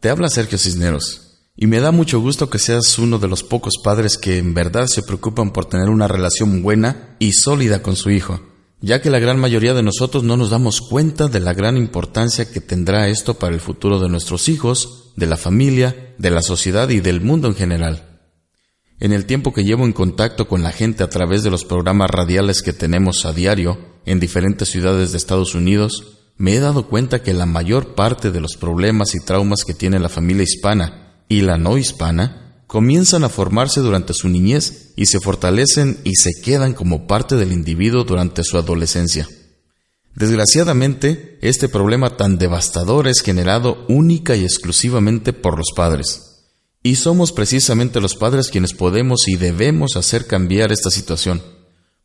Te habla Sergio Cisneros. Y me da mucho gusto que seas uno de los pocos padres que en verdad se preocupan por tener una relación buena y sólida con su hijo, ya que la gran mayoría de nosotros no nos damos cuenta de la gran importancia que tendrá esto para el futuro de nuestros hijos, de la familia, de la sociedad y del mundo en general. En el tiempo que llevo en contacto con la gente a través de los programas radiales que tenemos a diario en diferentes ciudades de Estados Unidos, me he dado cuenta que la mayor parte de los problemas y traumas que tiene la familia hispana y la no hispana comienzan a formarse durante su niñez y se fortalecen y se quedan como parte del individuo durante su adolescencia. Desgraciadamente, este problema tan devastador es generado única y exclusivamente por los padres. Y somos precisamente los padres quienes podemos y debemos hacer cambiar esta situación.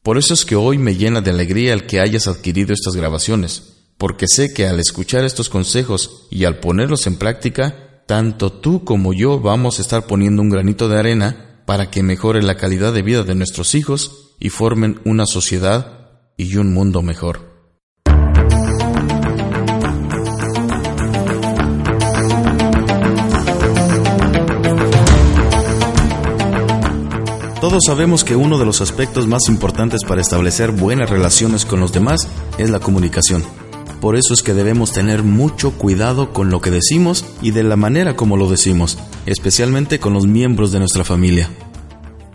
Por eso es que hoy me llena de alegría el que hayas adquirido estas grabaciones, porque sé que al escuchar estos consejos y al ponerlos en práctica, tanto tú como yo vamos a estar poniendo un granito de arena para que mejore la calidad de vida de nuestros hijos y formen una sociedad y un mundo mejor. Todos sabemos que uno de los aspectos más importantes para establecer buenas relaciones con los demás es la comunicación. Por eso es que debemos tener mucho cuidado con lo que decimos y de la manera como lo decimos, especialmente con los miembros de nuestra familia.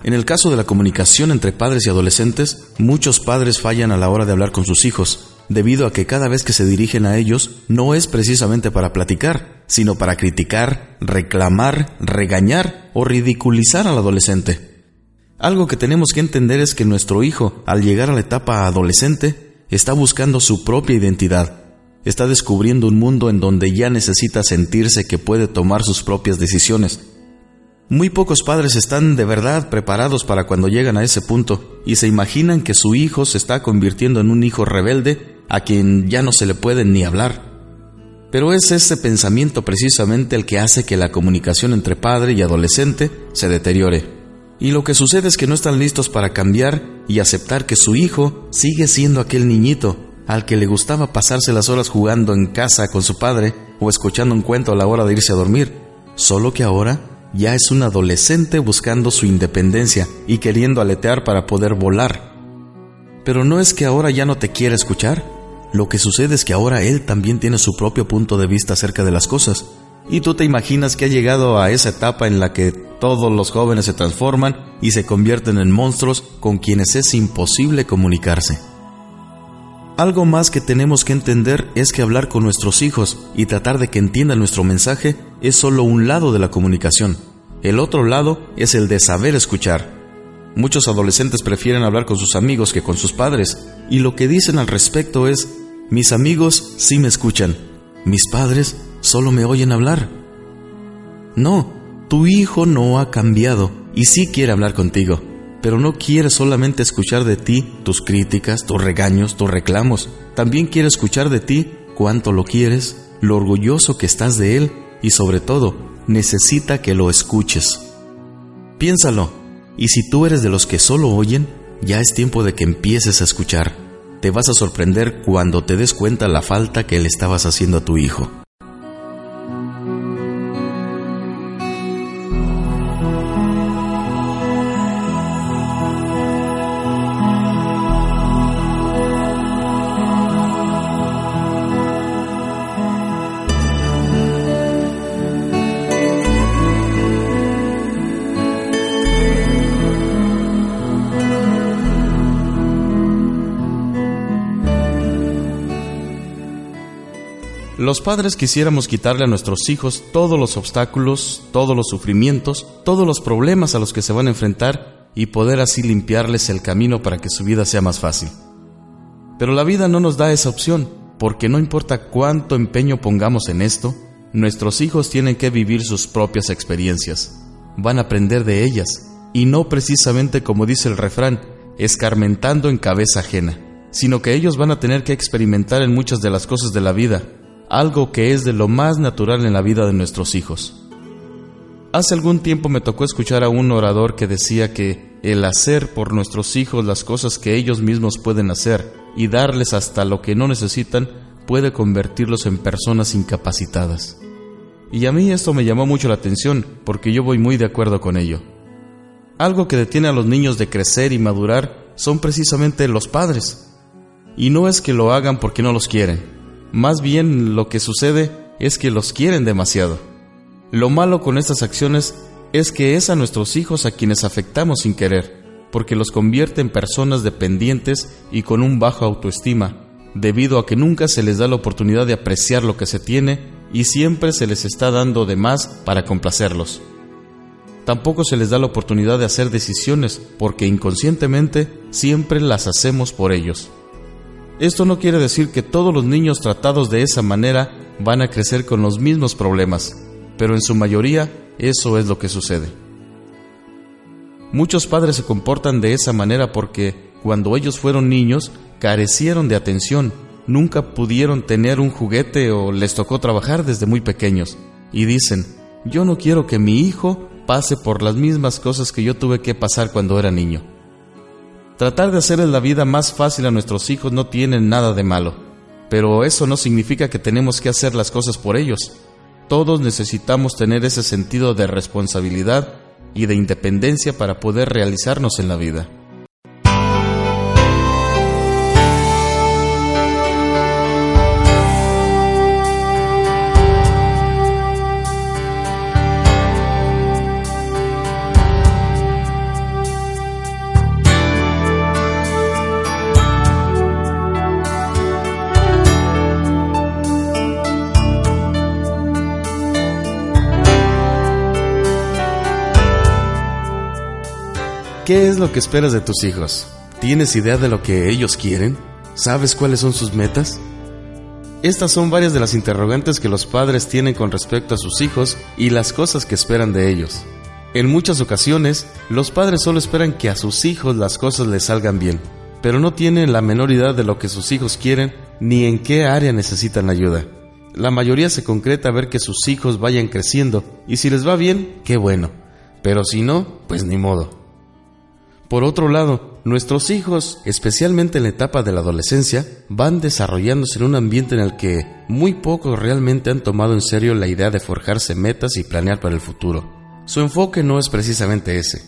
En el caso de la comunicación entre padres y adolescentes, muchos padres fallan a la hora de hablar con sus hijos, debido a que cada vez que se dirigen a ellos no es precisamente para platicar, sino para criticar, reclamar, regañar o ridiculizar al adolescente. Algo que tenemos que entender es que nuestro hijo, al llegar a la etapa adolescente, está buscando su propia identidad, está descubriendo un mundo en donde ya necesita sentirse que puede tomar sus propias decisiones. Muy pocos padres están de verdad preparados para cuando llegan a ese punto y se imaginan que su hijo se está convirtiendo en un hijo rebelde a quien ya no se le puede ni hablar. Pero es ese pensamiento precisamente el que hace que la comunicación entre padre y adolescente se deteriore. Y lo que sucede es que no están listos para cambiar y aceptar que su hijo sigue siendo aquel niñito al que le gustaba pasarse las horas jugando en casa con su padre o escuchando un cuento a la hora de irse a dormir, solo que ahora ya es un adolescente buscando su independencia y queriendo aletear para poder volar. Pero no es que ahora ya no te quiera escuchar, lo que sucede es que ahora él también tiene su propio punto de vista acerca de las cosas, y tú te imaginas que ha llegado a esa etapa en la que todos los jóvenes se transforman y se convierten en monstruos con quienes es imposible comunicarse. Algo más que tenemos que entender es que hablar con nuestros hijos y tratar de que entiendan nuestro mensaje es solo un lado de la comunicación. El otro lado es el de saber escuchar. Muchos adolescentes prefieren hablar con sus amigos que con sus padres, y lo que dicen al respecto es, mis amigos sí me escuchan, mis padres solo me oyen hablar. No, tu hijo no ha cambiado y sí quiere hablar contigo, pero no quiere solamente escuchar de ti tus críticas, tus regaños, tus reclamos. También quiere escuchar de ti cuánto lo quieres, lo orgulloso que estás de él y sobre todo, necesita que lo escuches. Piénsalo, y si tú eres de los que solo oyen, ya es tiempo de que empieces a escuchar. Te vas a sorprender cuando te des cuenta la falta que le estabas haciendo a tu hijo. Los padres quisiéramos quitarle a nuestros hijos todos los obstáculos, todos los sufrimientos, todos los problemas a los que se van a enfrentar y poder así limpiarles el camino para que su vida sea más fácil. Pero la vida no nos da esa opción, porque no importa cuánto empeño pongamos en esto, Nuestros hijos tienen que vivir sus propias experiencias. Van a aprender de ellas, y no precisamente como dice el refrán, escarmentando en cabeza ajena, sino que ellos van a tener que experimentar en muchas de las cosas de la vida, algo que es de lo más natural en la vida de nuestros hijos. Hace algún tiempo me tocó escuchar a un orador que decía que el hacer por nuestros hijos las cosas que ellos mismos pueden hacer y darles hasta lo que no necesitan puede convertirlos en personas incapacitadas. Y a mí esto me llamó mucho la atención porque yo voy muy de acuerdo con ello. Algo que detiene a los niños de crecer y madurar son precisamente los padres. Y no es que lo hagan porque no los quieren. Más bien lo que sucede es que los quieren demasiado. Lo malo con estas acciones es que es a nuestros hijos a quienes afectamos sin querer, porque los convierte en personas dependientes y con un bajo autoestima, debido a que nunca se les da la oportunidad de apreciar lo que se tiene y siempre se les está dando de más para complacerlos. Tampoco se les da la oportunidad de hacer decisiones porque inconscientemente siempre las hacemos por ellos. Esto no quiere decir que todos los niños tratados de esa manera van a crecer con los mismos problemas, pero en su mayoría eso es lo que sucede. Muchos padres se comportan de esa manera porque cuando ellos fueron niños carecieron de atención nunca pudieron tener un juguete o les tocó trabajar desde muy pequeños. Y dicen, yo no quiero que mi hijo pase por las mismas cosas que yo tuve que pasar cuando era niño. Tratar de hacerles la vida más fácil a nuestros hijos no tiene nada de malo, pero eso no significa que tenemos que hacer las cosas por ellos. Todos necesitamos tener ese sentido de responsabilidad y de independencia para poder realizarnos en la vida. ¿Qué es lo que esperas de tus hijos? ¿Tienes idea de lo que ellos quieren? ¿Sabes cuáles son sus metas? Estas son varias de las interrogantes que los padres tienen con respecto a sus hijos y las cosas que esperan de ellos. En muchas ocasiones, los padres solo esperan que a sus hijos las cosas les salgan bien, pero no tienen la menor idea de lo que sus hijos quieren ni en qué área necesitan ayuda. La mayoría se concreta a ver que sus hijos vayan creciendo y si les va bien, qué bueno, pero si no, pues ni modo. Por otro lado, nuestros hijos, especialmente en la etapa de la adolescencia, van desarrollándose en un ambiente en el que muy pocos realmente han tomado en serio la idea de forjarse metas y planear para el futuro. Su enfoque no es precisamente ese.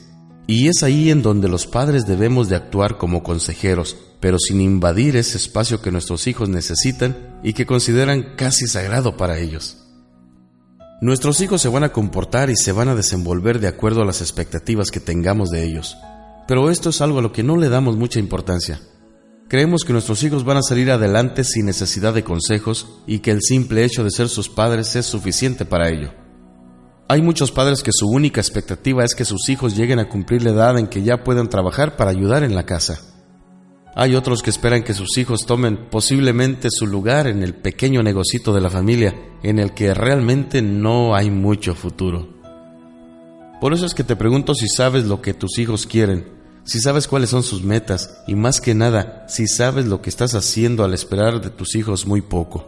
Y es ahí en donde los padres debemos de actuar como consejeros, pero sin invadir ese espacio que nuestros hijos necesitan y que consideran casi sagrado para ellos. Nuestros hijos se van a comportar y se van a desenvolver de acuerdo a las expectativas que tengamos de ellos. Pero esto es algo a lo que no le damos mucha importancia. Creemos que nuestros hijos van a salir adelante sin necesidad de consejos y que el simple hecho de ser sus padres es suficiente para ello. Hay muchos padres que su única expectativa es que sus hijos lleguen a cumplir la edad en que ya puedan trabajar para ayudar en la casa. Hay otros que esperan que sus hijos tomen posiblemente su lugar en el pequeño negocito de la familia, en el que realmente no hay mucho futuro. Por eso es que te pregunto si sabes lo que tus hijos quieren, si sabes cuáles son sus metas y más que nada, si sabes lo que estás haciendo al esperar de tus hijos muy poco.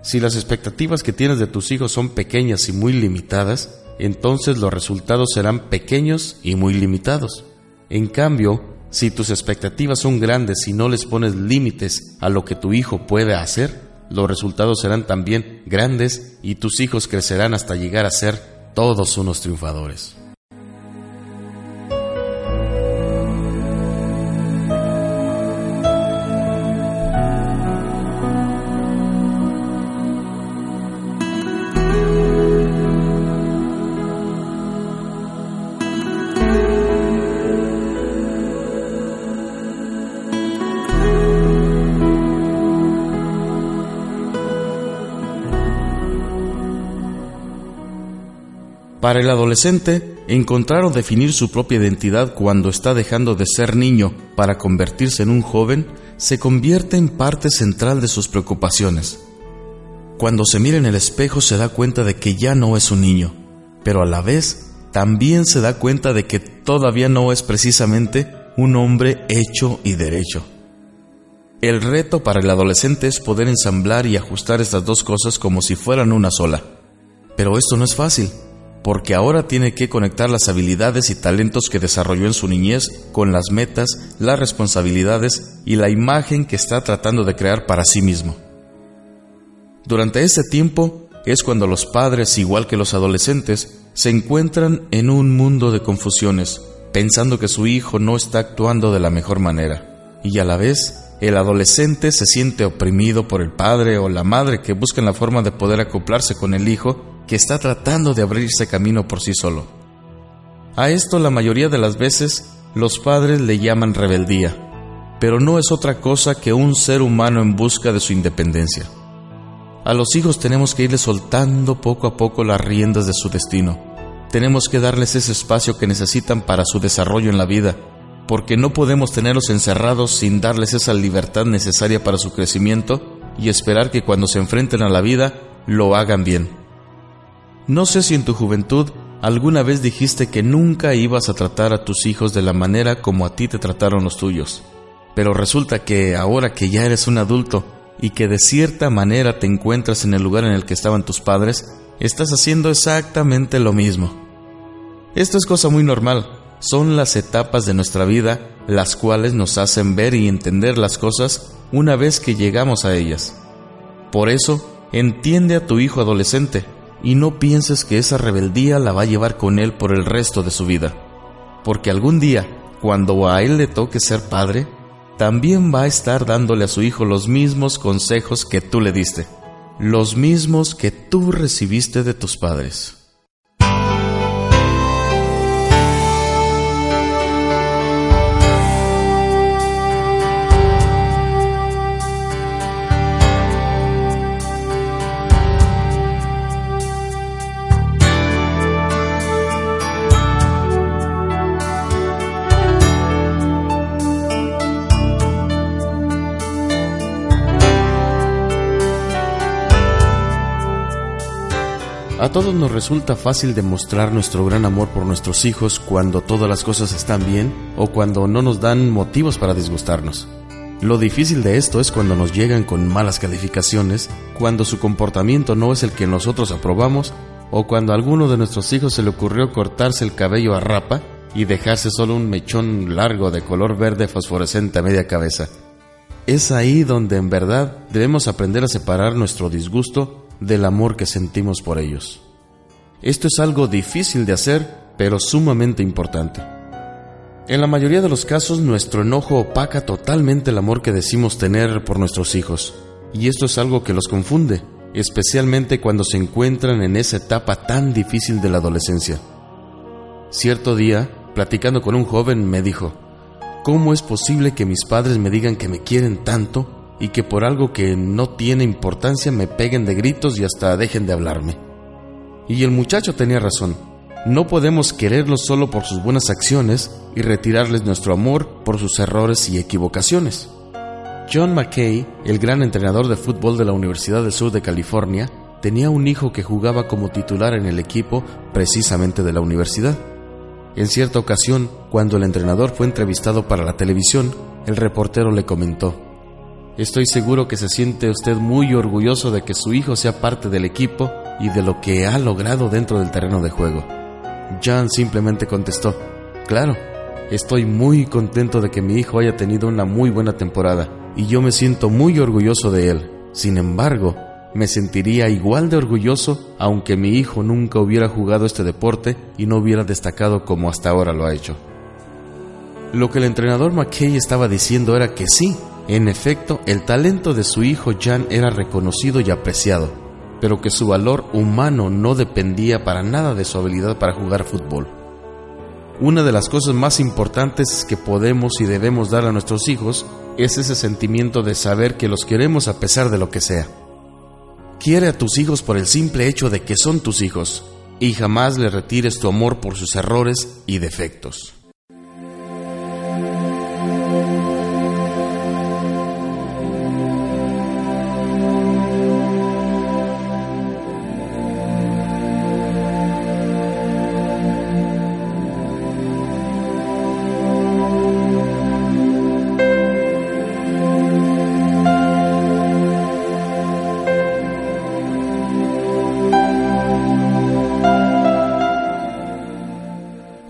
Si las expectativas que tienes de tus hijos son pequeñas y muy limitadas, entonces los resultados serán pequeños y muy limitados. En cambio, si tus expectativas son grandes y no les pones límites a lo que tu hijo puede hacer, los resultados serán también grandes y tus hijos crecerán hasta llegar a ser todos unos triunfadores. Para el adolescente, encontrar o definir su propia identidad cuando está dejando de ser niño para convertirse en un joven se convierte en parte central de sus preocupaciones. Cuando se mira en el espejo se da cuenta de que ya no es un niño, pero a la vez también se da cuenta de que todavía no es precisamente un hombre hecho y derecho. El reto para el adolescente es poder ensamblar y ajustar estas dos cosas como si fueran una sola. Pero esto no es fácil, porque ahora tiene que conectar las habilidades y talentos que desarrolló en su niñez con las metas, las responsabilidades y la imagen que está tratando de crear para sí mismo. Durante ese tiempo es cuando los padres, igual que los adolescentes, se encuentran en un mundo de confusiones, pensando que su hijo no está actuando de la mejor manera, y a la vez el adolescente se siente oprimido por el padre o la madre que buscan la forma de poder acoplarse con el hijo que está tratando de abrirse camino por sí solo. A esto la mayoría de las veces los padres le llaman rebeldía, pero no es otra cosa que un ser humano en busca de su independencia. A los hijos tenemos que irles soltando poco a poco las riendas de su destino. Tenemos que darles ese espacio que necesitan para su desarrollo en la vida, porque no podemos tenerlos encerrados sin darles esa libertad necesaria para su crecimiento y esperar que cuando se enfrenten a la vida lo hagan bien. No sé si en tu juventud alguna vez dijiste que nunca ibas a tratar a tus hijos de la manera como a ti te trataron los tuyos, pero resulta que ahora que ya eres un adulto y que de cierta manera te encuentras en el lugar en el que estaban tus padres, estás haciendo exactamente lo mismo. Esto es cosa muy normal, son las etapas de nuestra vida las cuales nos hacen ver y entender las cosas una vez que llegamos a ellas. Por eso, entiende a tu hijo adolescente, y no pienses que esa rebeldía la va a llevar con él por el resto de su vida. Porque algún día, cuando a él le toque ser padre, también va a estar dándole a su hijo los mismos consejos que tú le diste, los mismos que tú recibiste de tus padres. Todos nos resulta fácil demostrar nuestro gran amor por nuestros hijos cuando todas las cosas están bien o cuando no nos dan motivos para disgustarnos. Lo difícil de esto es cuando nos llegan con malas calificaciones, cuando su comportamiento no es el que nosotros aprobamos o cuando a alguno de nuestros hijos se le ocurrió cortarse el cabello a rapa y dejarse solo un mechón largo de color verde fosforescente a media cabeza. Es ahí donde en verdad debemos aprender a separar nuestro disgusto del amor que sentimos por ellos. Esto es algo difícil de hacer, pero sumamente importante. En la mayoría de los casos nuestro enojo opaca totalmente el amor que decimos tener por nuestros hijos, y esto es algo que los confunde, especialmente cuando se encuentran en esa etapa tan difícil de la adolescencia. Cierto día, platicando con un joven, me dijo, ¿cómo es posible que mis padres me digan que me quieren tanto y que por algo que no tiene importancia me peguen de gritos y hasta dejen de hablarme. Y el muchacho tenía razón. No podemos quererlos solo por sus buenas acciones y retirarles nuestro amor por sus errores y equivocaciones. John McKay, el gran entrenador de fútbol de la Universidad del Sur de California, tenía un hijo que jugaba como titular en el equipo precisamente de la universidad. En cierta ocasión, cuando el entrenador fue entrevistado para la televisión, el reportero le comentó, Estoy seguro que se siente usted muy orgulloso de que su hijo sea parte del equipo y de lo que ha logrado dentro del terreno de juego. John simplemente contestó, claro, estoy muy contento de que mi hijo haya tenido una muy buena temporada y yo me siento muy orgulloso de él. Sin embargo, me sentiría igual de orgulloso aunque mi hijo nunca hubiera jugado este deporte y no hubiera destacado como hasta ahora lo ha hecho. Lo que el entrenador McKay estaba diciendo era que sí, en efecto, el talento de su hijo Jan era reconocido y apreciado, pero que su valor humano no dependía para nada de su habilidad para jugar fútbol. Una de las cosas más importantes que podemos y debemos dar a nuestros hijos es ese sentimiento de saber que los queremos a pesar de lo que sea. Quiere a tus hijos por el simple hecho de que son tus hijos y jamás le retires tu amor por sus errores y defectos.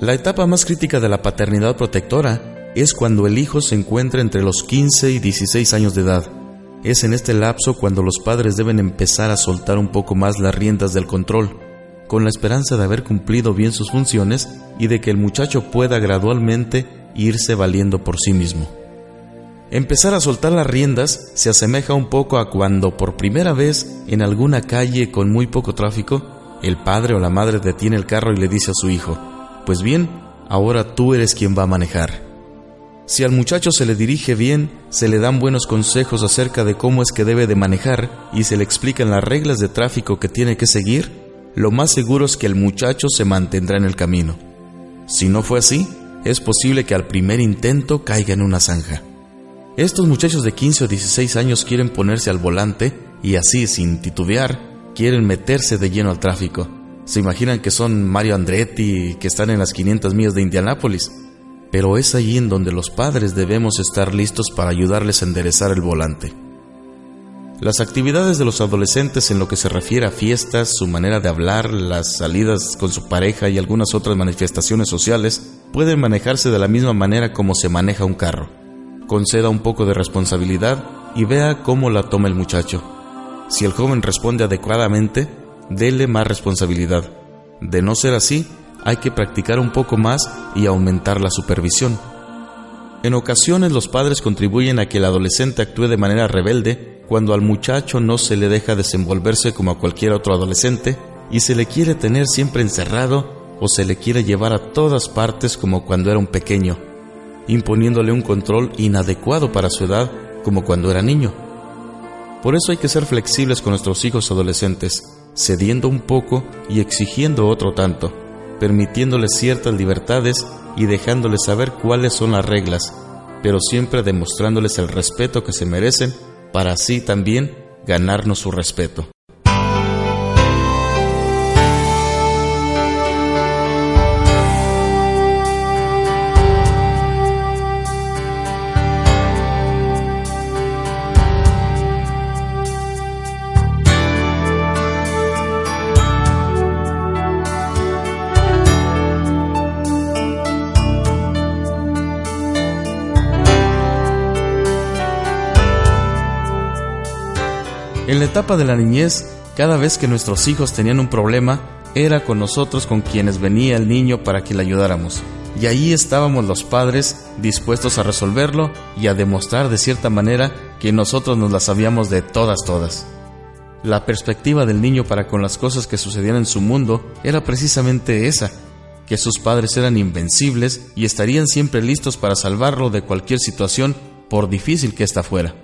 La etapa más crítica de la paternidad protectora es cuando el hijo se encuentra entre los 15 y 16 años de edad. Es en este lapso cuando los padres deben empezar a soltar un poco más las riendas del control, con la esperanza de haber cumplido bien sus funciones y de que el muchacho pueda gradualmente irse valiendo por sí mismo. Empezar a soltar las riendas se asemeja un poco a cuando por primera vez en alguna calle con muy poco tráfico, el padre o la madre detiene el carro y le dice a su hijo, pues bien, ahora tú eres quien va a manejar. Si al muchacho se le dirige bien, se le dan buenos consejos acerca de cómo es que debe de manejar y se le explican las reglas de tráfico que tiene que seguir, lo más seguro es que el muchacho se mantendrá en el camino. Si no fue así, es posible que al primer intento caiga en una zanja. Estos muchachos de 15 o 16 años quieren ponerse al volante y así, sin titubear, quieren meterse de lleno al tráfico. Se imaginan que son Mario Andretti que están en las 500 millas de Indianápolis. Pero es allí en donde los padres debemos estar listos para ayudarles a enderezar el volante. Las actividades de los adolescentes en lo que se refiere a fiestas, su manera de hablar, las salidas con su pareja y algunas otras manifestaciones sociales pueden manejarse de la misma manera como se maneja un carro conceda un poco de responsabilidad y vea cómo la toma el muchacho. Si el joven responde adecuadamente, dele más responsabilidad. De no ser así, hay que practicar un poco más y aumentar la supervisión. En ocasiones los padres contribuyen a que el adolescente actúe de manera rebelde cuando al muchacho no se le deja desenvolverse como a cualquier otro adolescente y se le quiere tener siempre encerrado o se le quiere llevar a todas partes como cuando era un pequeño imponiéndole un control inadecuado para su edad como cuando era niño. Por eso hay que ser flexibles con nuestros hijos adolescentes, cediendo un poco y exigiendo otro tanto, permitiéndoles ciertas libertades y dejándoles saber cuáles son las reglas, pero siempre demostrándoles el respeto que se merecen para así también ganarnos su respeto. En la etapa de la niñez, cada vez que nuestros hijos tenían un problema, era con nosotros con quienes venía el niño para que le ayudáramos. Y ahí estábamos los padres dispuestos a resolverlo y a demostrar de cierta manera que nosotros nos las sabíamos de todas todas. La perspectiva del niño para con las cosas que sucedían en su mundo era precisamente esa, que sus padres eran invencibles y estarían siempre listos para salvarlo de cualquier situación, por difícil que ésta fuera.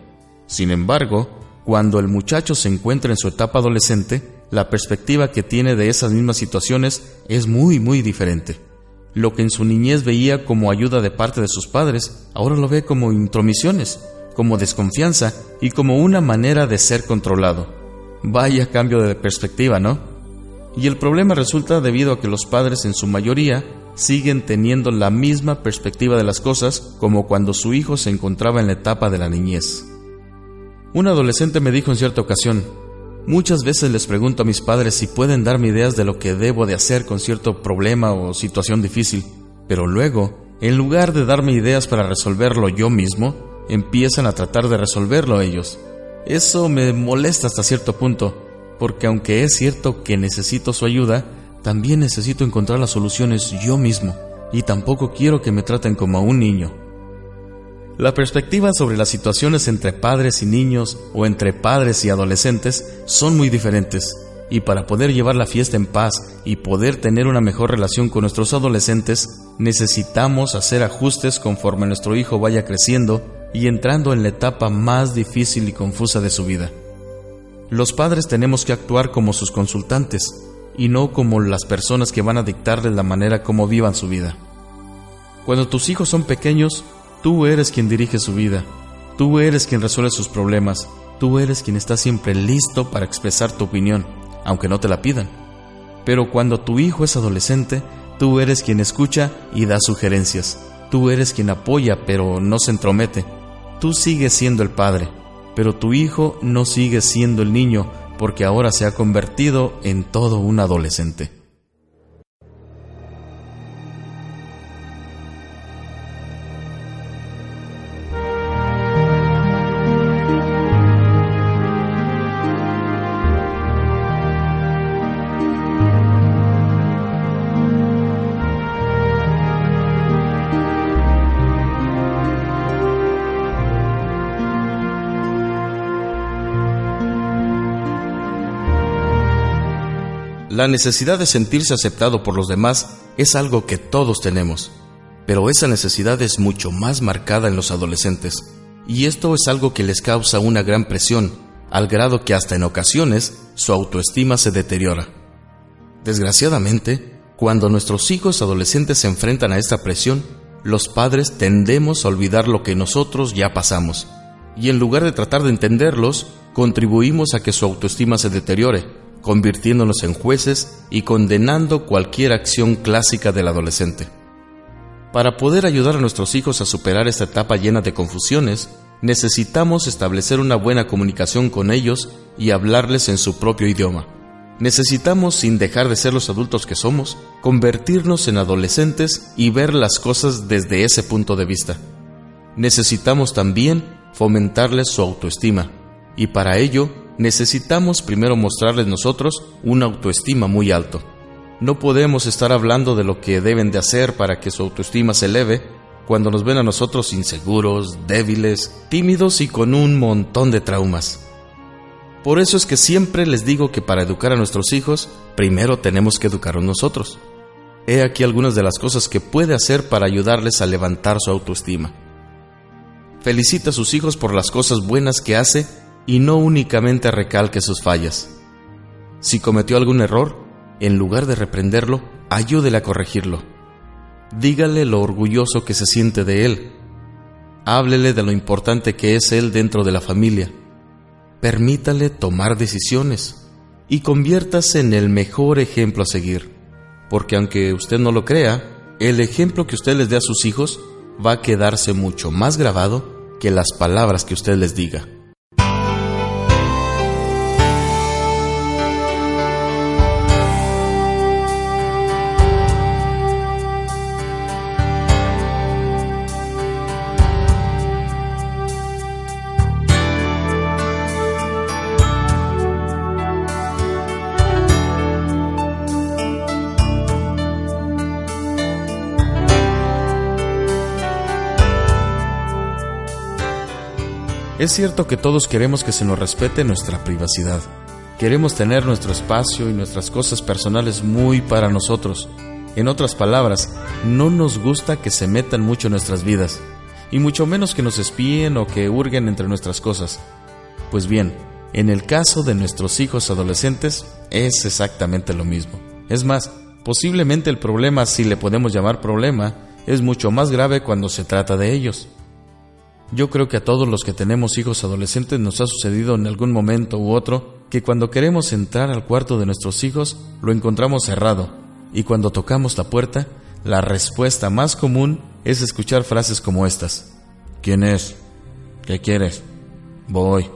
Sin embargo, cuando el muchacho se encuentra en su etapa adolescente, la perspectiva que tiene de esas mismas situaciones es muy, muy diferente. Lo que en su niñez veía como ayuda de parte de sus padres, ahora lo ve como intromisiones, como desconfianza y como una manera de ser controlado. Vaya cambio de perspectiva, ¿no? Y el problema resulta debido a que los padres en su mayoría siguen teniendo la misma perspectiva de las cosas como cuando su hijo se encontraba en la etapa de la niñez. Un adolescente me dijo en cierta ocasión, muchas veces les pregunto a mis padres si pueden darme ideas de lo que debo de hacer con cierto problema o situación difícil, pero luego, en lugar de darme ideas para resolverlo yo mismo, empiezan a tratar de resolverlo ellos. Eso me molesta hasta cierto punto, porque aunque es cierto que necesito su ayuda, también necesito encontrar las soluciones yo mismo, y tampoco quiero que me traten como a un niño. La perspectiva sobre las situaciones entre padres y niños o entre padres y adolescentes son muy diferentes, y para poder llevar la fiesta en paz y poder tener una mejor relación con nuestros adolescentes, necesitamos hacer ajustes conforme nuestro hijo vaya creciendo y entrando en la etapa más difícil y confusa de su vida. Los padres tenemos que actuar como sus consultantes y no como las personas que van a dictarles la manera como vivan su vida. Cuando tus hijos son pequeños, Tú eres quien dirige su vida, tú eres quien resuelve sus problemas, tú eres quien está siempre listo para expresar tu opinión, aunque no te la pidan. Pero cuando tu hijo es adolescente, tú eres quien escucha y da sugerencias, tú eres quien apoya pero no se entromete. Tú sigues siendo el padre, pero tu hijo no sigue siendo el niño porque ahora se ha convertido en todo un adolescente. La necesidad de sentirse aceptado por los demás es algo que todos tenemos, pero esa necesidad es mucho más marcada en los adolescentes, y esto es algo que les causa una gran presión, al grado que hasta en ocasiones su autoestima se deteriora. Desgraciadamente, cuando nuestros hijos adolescentes se enfrentan a esta presión, los padres tendemos a olvidar lo que nosotros ya pasamos, y en lugar de tratar de entenderlos, contribuimos a que su autoestima se deteriore, convirtiéndonos en jueces y condenando cualquier acción clásica del adolescente. Para poder ayudar a nuestros hijos a superar esta etapa llena de confusiones, necesitamos establecer una buena comunicación con ellos y hablarles en su propio idioma. Necesitamos, sin dejar de ser los adultos que somos, convertirnos en adolescentes y ver las cosas desde ese punto de vista. Necesitamos también fomentarles su autoestima, y para ello necesitamos primero mostrarles nosotros una autoestima muy alto. No podemos estar hablando de lo que deben de hacer para que su autoestima se eleve cuando nos ven a nosotros inseguros, débiles, tímidos y con un montón de traumas. Por eso es que siempre les digo que para educar a nuestros hijos, primero tenemos que educarnos nosotros. He aquí algunas de las cosas que puede hacer para ayudarles a levantar su autoestima. Felicita a sus hijos por las cosas buenas que hace y no únicamente recalque sus fallas. Si cometió algún error, en lugar de reprenderlo, ayúdele a corregirlo. Dígale lo orgulloso que se siente de él. Háblele de lo importante que es él dentro de la familia. Permítale tomar decisiones y conviértase en el mejor ejemplo a seguir. Porque aunque usted no lo crea, el ejemplo que usted les dé a sus hijos va a quedarse mucho más grabado que las palabras que usted les diga. Es cierto que todos queremos que se nos respete nuestra privacidad. Queremos tener nuestro espacio y nuestras cosas personales muy para nosotros. En otras palabras, no nos gusta que se metan mucho en nuestras vidas, y mucho menos que nos espíen o que hurguen entre nuestras cosas. Pues bien, en el caso de nuestros hijos adolescentes es exactamente lo mismo. Es más, posiblemente el problema, si le podemos llamar problema, es mucho más grave cuando se trata de ellos. Yo creo que a todos los que tenemos hijos adolescentes nos ha sucedido en algún momento u otro que cuando queremos entrar al cuarto de nuestros hijos lo encontramos cerrado y cuando tocamos la puerta, la respuesta más común es escuchar frases como estas. ¿Quién es? ¿Qué quieres? Voy.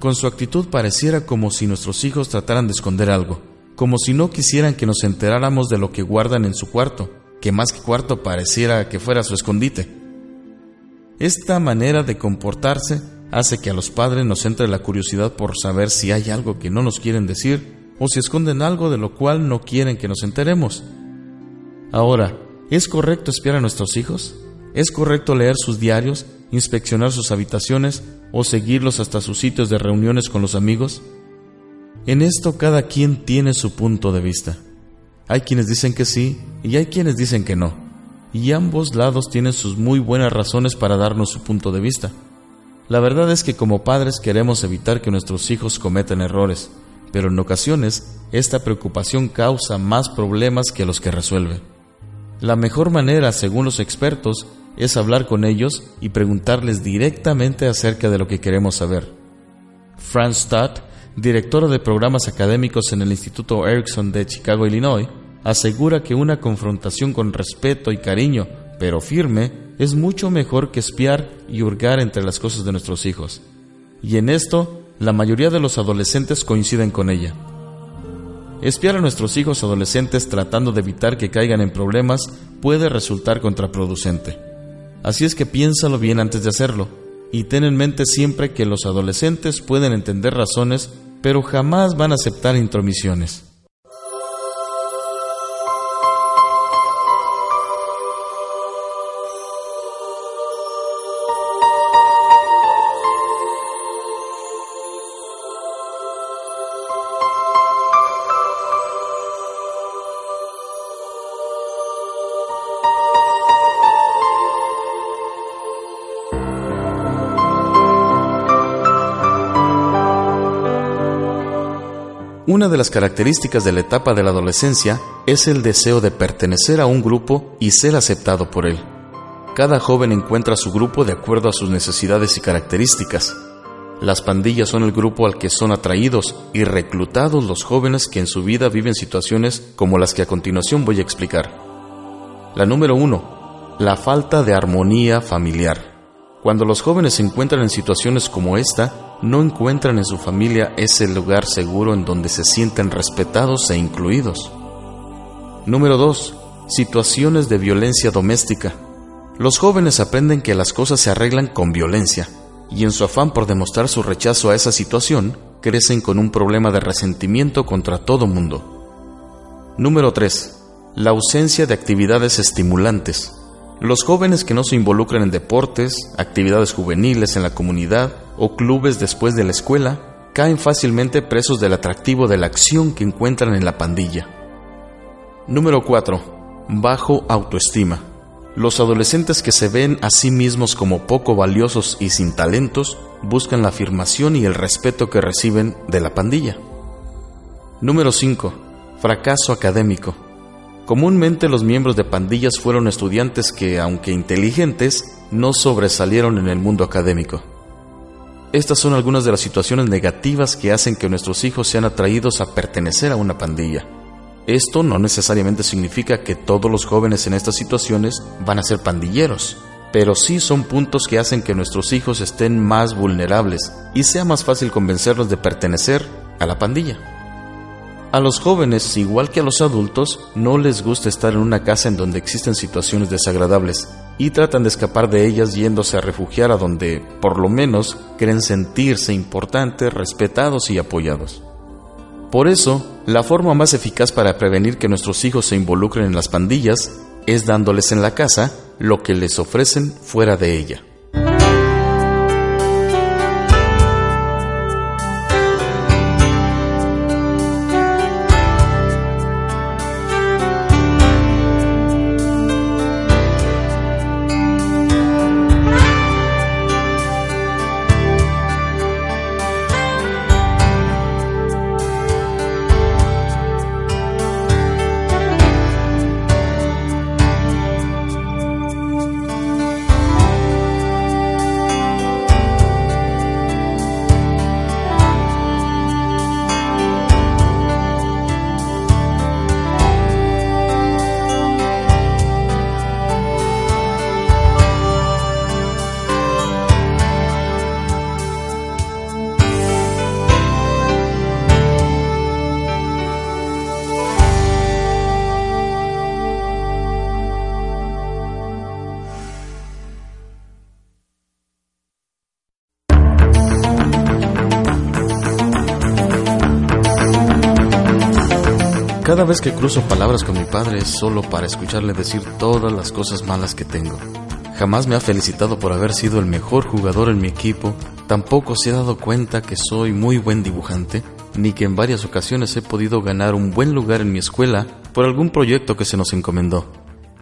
Con su actitud pareciera como si nuestros hijos trataran de esconder algo, como si no quisieran que nos enteráramos de lo que guardan en su cuarto, que más que cuarto pareciera que fuera su escondite. Esta manera de comportarse hace que a los padres nos entre la curiosidad por saber si hay algo que no nos quieren decir o si esconden algo de lo cual no quieren que nos enteremos. Ahora, ¿es correcto espiar a nuestros hijos? ¿Es correcto leer sus diarios, inspeccionar sus habitaciones o seguirlos hasta sus sitios de reuniones con los amigos? En esto cada quien tiene su punto de vista. Hay quienes dicen que sí y hay quienes dicen que no y ambos lados tienen sus muy buenas razones para darnos su punto de vista. La verdad es que como padres queremos evitar que nuestros hijos cometan errores, pero en ocasiones esta preocupación causa más problemas que los que resuelve. La mejor manera, según los expertos, es hablar con ellos y preguntarles directamente acerca de lo que queremos saber. Franz Stott, directora de programas académicos en el Instituto Erickson de Chicago, Illinois, asegura que una confrontación con respeto y cariño, pero firme, es mucho mejor que espiar y hurgar entre las cosas de nuestros hijos. Y en esto, la mayoría de los adolescentes coinciden con ella. Espiar a nuestros hijos adolescentes tratando de evitar que caigan en problemas puede resultar contraproducente. Así es que piénsalo bien antes de hacerlo, y ten en mente siempre que los adolescentes pueden entender razones, pero jamás van a aceptar intromisiones. Una de las características de la etapa de la adolescencia es el deseo de pertenecer a un grupo y ser aceptado por él. Cada joven encuentra su grupo de acuerdo a sus necesidades y características. Las pandillas son el grupo al que son atraídos y reclutados los jóvenes que en su vida viven situaciones como las que a continuación voy a explicar. La número uno, la falta de armonía familiar. Cuando los jóvenes se encuentran en situaciones como esta, no encuentran en su familia ese lugar seguro en donde se sienten respetados e incluidos. Número 2. Situaciones de violencia doméstica. Los jóvenes aprenden que las cosas se arreglan con violencia, y en su afán por demostrar su rechazo a esa situación, crecen con un problema de resentimiento contra todo mundo. Número 3. La ausencia de actividades estimulantes. Los jóvenes que no se involucran en deportes, actividades juveniles en la comunidad o clubes después de la escuela, caen fácilmente presos del atractivo de la acción que encuentran en la pandilla. Número 4. Bajo autoestima. Los adolescentes que se ven a sí mismos como poco valiosos y sin talentos buscan la afirmación y el respeto que reciben de la pandilla. Número 5. Fracaso académico. Comúnmente los miembros de pandillas fueron estudiantes que, aunque inteligentes, no sobresalieron en el mundo académico. Estas son algunas de las situaciones negativas que hacen que nuestros hijos sean atraídos a pertenecer a una pandilla. Esto no necesariamente significa que todos los jóvenes en estas situaciones van a ser pandilleros, pero sí son puntos que hacen que nuestros hijos estén más vulnerables y sea más fácil convencerlos de pertenecer a la pandilla. A los jóvenes, igual que a los adultos, no les gusta estar en una casa en donde existen situaciones desagradables y tratan de escapar de ellas yéndose a refugiar a donde, por lo menos, creen sentirse importantes, respetados y apoyados. Por eso, la forma más eficaz para prevenir que nuestros hijos se involucren en las pandillas es dándoles en la casa lo que les ofrecen fuera de ella. Vez que cruzo palabras con mi padre es solo para escucharle decir todas las cosas malas que tengo. Jamás me ha felicitado por haber sido el mejor jugador en mi equipo, tampoco se ha dado cuenta que soy muy buen dibujante, ni que en varias ocasiones he podido ganar un buen lugar en mi escuela por algún proyecto que se nos encomendó.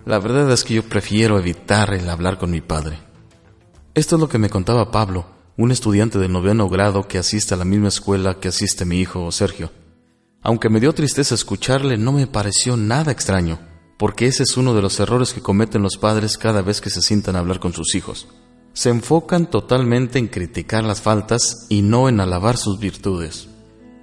La verdad es que yo prefiero evitar el hablar con mi padre. Esto es lo que me contaba Pablo, un estudiante de noveno grado que asiste a la misma escuela que asiste mi hijo Sergio. Aunque me dio tristeza escucharle, no me pareció nada extraño, porque ese es uno de los errores que cometen los padres cada vez que se sientan a hablar con sus hijos. Se enfocan totalmente en criticar las faltas y no en alabar sus virtudes.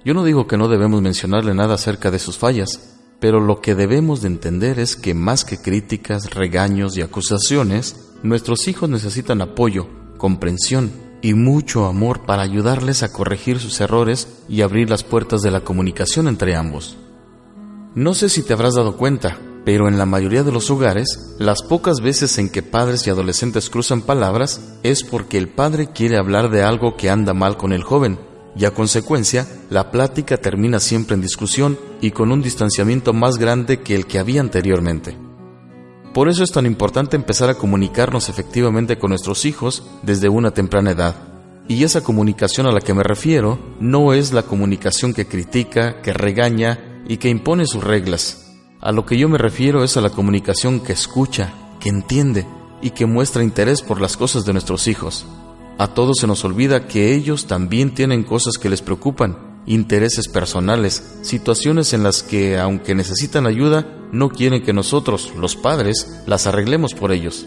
Yo no digo que no debemos mencionarle nada acerca de sus fallas, pero lo que debemos de entender es que más que críticas, regaños y acusaciones, nuestros hijos necesitan apoyo, comprensión y mucho amor para ayudarles a corregir sus errores y abrir las puertas de la comunicación entre ambos. No sé si te habrás dado cuenta, pero en la mayoría de los hogares, las pocas veces en que padres y adolescentes cruzan palabras es porque el padre quiere hablar de algo que anda mal con el joven, y a consecuencia, la plática termina siempre en discusión y con un distanciamiento más grande que el que había anteriormente. Por eso es tan importante empezar a comunicarnos efectivamente con nuestros hijos desde una temprana edad. Y esa comunicación a la que me refiero no es la comunicación que critica, que regaña y que impone sus reglas. A lo que yo me refiero es a la comunicación que escucha, que entiende y que muestra interés por las cosas de nuestros hijos. A todos se nos olvida que ellos también tienen cosas que les preocupan intereses personales, situaciones en las que, aunque necesitan ayuda, no quieren que nosotros, los padres, las arreglemos por ellos.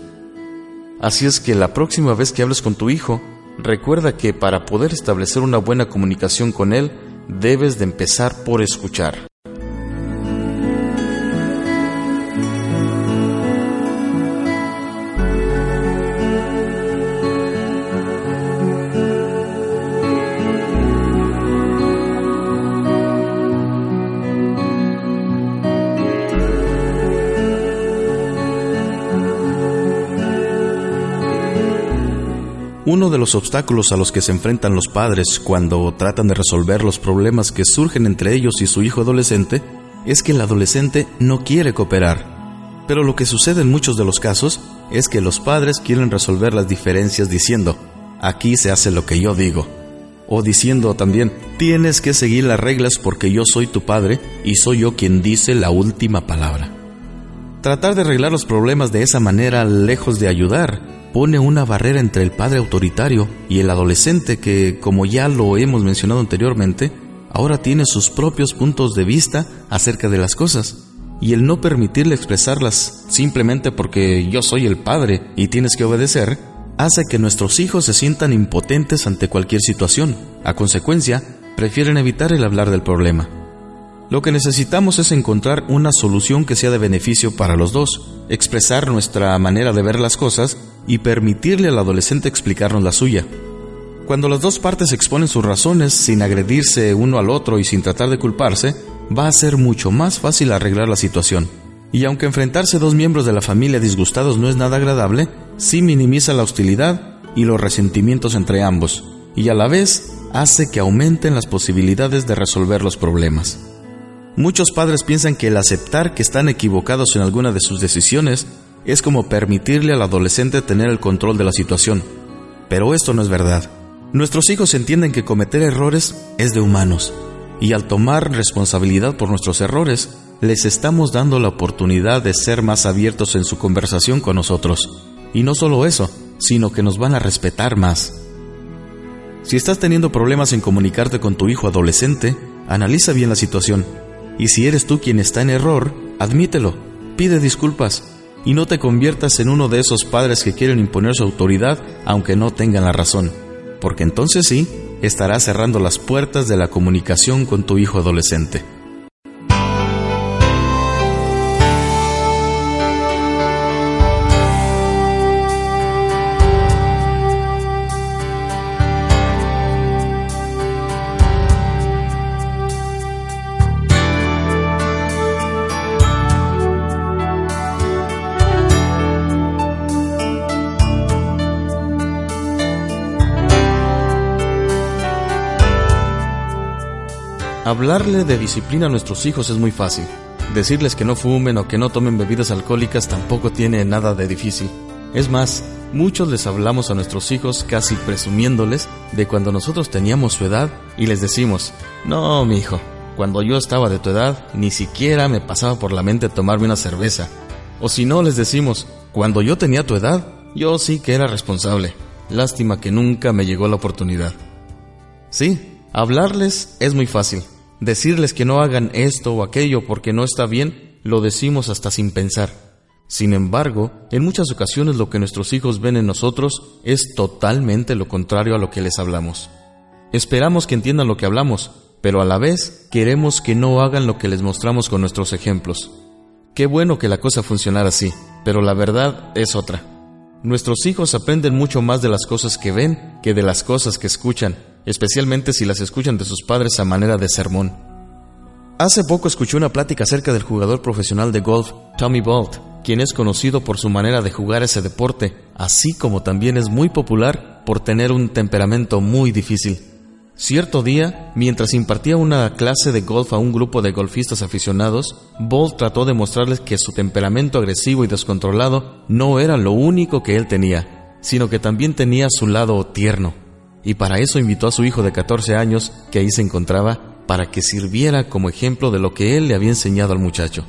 Así es que la próxima vez que hables con tu hijo, recuerda que para poder establecer una buena comunicación con él, debes de empezar por escuchar. Uno de los obstáculos a los que se enfrentan los padres cuando tratan de resolver los problemas que surgen entre ellos y su hijo adolescente es que el adolescente no quiere cooperar. Pero lo que sucede en muchos de los casos es que los padres quieren resolver las diferencias diciendo, aquí se hace lo que yo digo. O diciendo también, tienes que seguir las reglas porque yo soy tu padre y soy yo quien dice la última palabra. Tratar de arreglar los problemas de esa manera, lejos de ayudar, pone una barrera entre el padre autoritario y el adolescente que, como ya lo hemos mencionado anteriormente, ahora tiene sus propios puntos de vista acerca de las cosas. Y el no permitirle expresarlas simplemente porque yo soy el padre y tienes que obedecer, hace que nuestros hijos se sientan impotentes ante cualquier situación. A consecuencia, prefieren evitar el hablar del problema. Lo que necesitamos es encontrar una solución que sea de beneficio para los dos, expresar nuestra manera de ver las cosas y permitirle al adolescente explicarnos la suya. Cuando las dos partes exponen sus razones sin agredirse uno al otro y sin tratar de culparse, va a ser mucho más fácil arreglar la situación. Y aunque enfrentarse dos miembros de la familia disgustados no es nada agradable, sí minimiza la hostilidad y los resentimientos entre ambos, y a la vez hace que aumenten las posibilidades de resolver los problemas. Muchos padres piensan que el aceptar que están equivocados en alguna de sus decisiones es como permitirle al adolescente tener el control de la situación. Pero esto no es verdad. Nuestros hijos entienden que cometer errores es de humanos, y al tomar responsabilidad por nuestros errores, les estamos dando la oportunidad de ser más abiertos en su conversación con nosotros. Y no solo eso, sino que nos van a respetar más. Si estás teniendo problemas en comunicarte con tu hijo adolescente, analiza bien la situación. Y si eres tú quien está en error, admítelo, pide disculpas y no te conviertas en uno de esos padres que quieren imponer su autoridad aunque no tengan la razón, porque entonces sí, estarás cerrando las puertas de la comunicación con tu hijo adolescente. Hablarle de disciplina a nuestros hijos es muy fácil. Decirles que no fumen o que no tomen bebidas alcohólicas tampoco tiene nada de difícil. Es más, muchos les hablamos a nuestros hijos casi presumiéndoles de cuando nosotros teníamos su edad y les decimos, no, mi hijo, cuando yo estaba de tu edad ni siquiera me pasaba por la mente tomarme una cerveza. O si no, les decimos, cuando yo tenía tu edad, yo sí que era responsable. Lástima que nunca me llegó la oportunidad. Sí, hablarles es muy fácil. Decirles que no hagan esto o aquello porque no está bien, lo decimos hasta sin pensar. Sin embargo, en muchas ocasiones lo que nuestros hijos ven en nosotros es totalmente lo contrario a lo que les hablamos. Esperamos que entiendan lo que hablamos, pero a la vez queremos que no hagan lo que les mostramos con nuestros ejemplos. Qué bueno que la cosa funcionara así, pero la verdad es otra. Nuestros hijos aprenden mucho más de las cosas que ven que de las cosas que escuchan, especialmente si las escuchan de sus padres a manera de sermón. Hace poco escuché una plática acerca del jugador profesional de golf Tommy Bolt, quien es conocido por su manera de jugar ese deporte, así como también es muy popular por tener un temperamento muy difícil. Cierto día, mientras impartía una clase de golf a un grupo de golfistas aficionados, Bolt trató de mostrarles que su temperamento agresivo y descontrolado no era lo único que él tenía, sino que también tenía su lado tierno y para eso invitó a su hijo de 14 años, que ahí se encontraba, para que sirviera como ejemplo de lo que él le había enseñado al muchacho.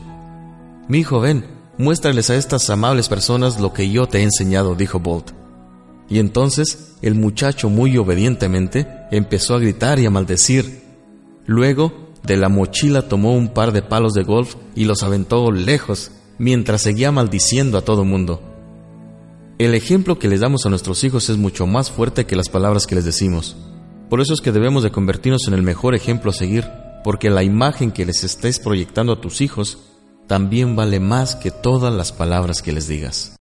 Mi hijo, ven, muéstrales a estas amables personas lo que yo te he enseñado, dijo Bolt. Y entonces el muchacho muy obedientemente empezó a gritar y a maldecir. Luego, de la mochila tomó un par de palos de golf y los aventó lejos, mientras seguía maldiciendo a todo mundo. El ejemplo que les damos a nuestros hijos es mucho más fuerte que las palabras que les decimos. Por eso es que debemos de convertirnos en el mejor ejemplo a seguir, porque la imagen que les estés proyectando a tus hijos también vale más que todas las palabras que les digas.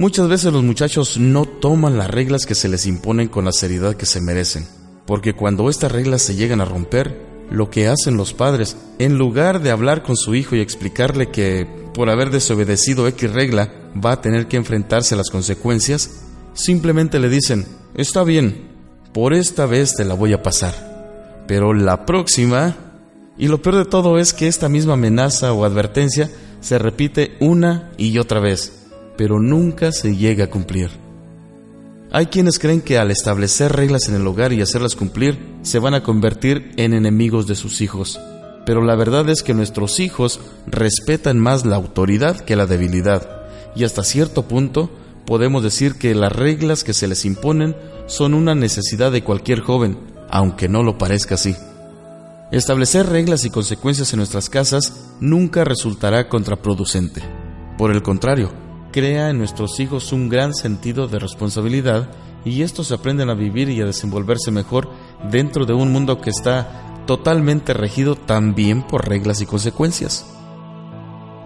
Muchas veces los muchachos no toman las reglas que se les imponen con la seriedad que se merecen, porque cuando estas reglas se llegan a romper, lo que hacen los padres, en lugar de hablar con su hijo y explicarle que por haber desobedecido X regla va a tener que enfrentarse a las consecuencias, simplemente le dicen, está bien, por esta vez te la voy a pasar, pero la próxima... Y lo peor de todo es que esta misma amenaza o advertencia se repite una y otra vez pero nunca se llega a cumplir. Hay quienes creen que al establecer reglas en el hogar y hacerlas cumplir, se van a convertir en enemigos de sus hijos. Pero la verdad es que nuestros hijos respetan más la autoridad que la debilidad, y hasta cierto punto podemos decir que las reglas que se les imponen son una necesidad de cualquier joven, aunque no lo parezca así. Establecer reglas y consecuencias en nuestras casas nunca resultará contraproducente. Por el contrario, crea en nuestros hijos un gran sentido de responsabilidad y estos aprenden a vivir y a desenvolverse mejor dentro de un mundo que está totalmente regido también por reglas y consecuencias.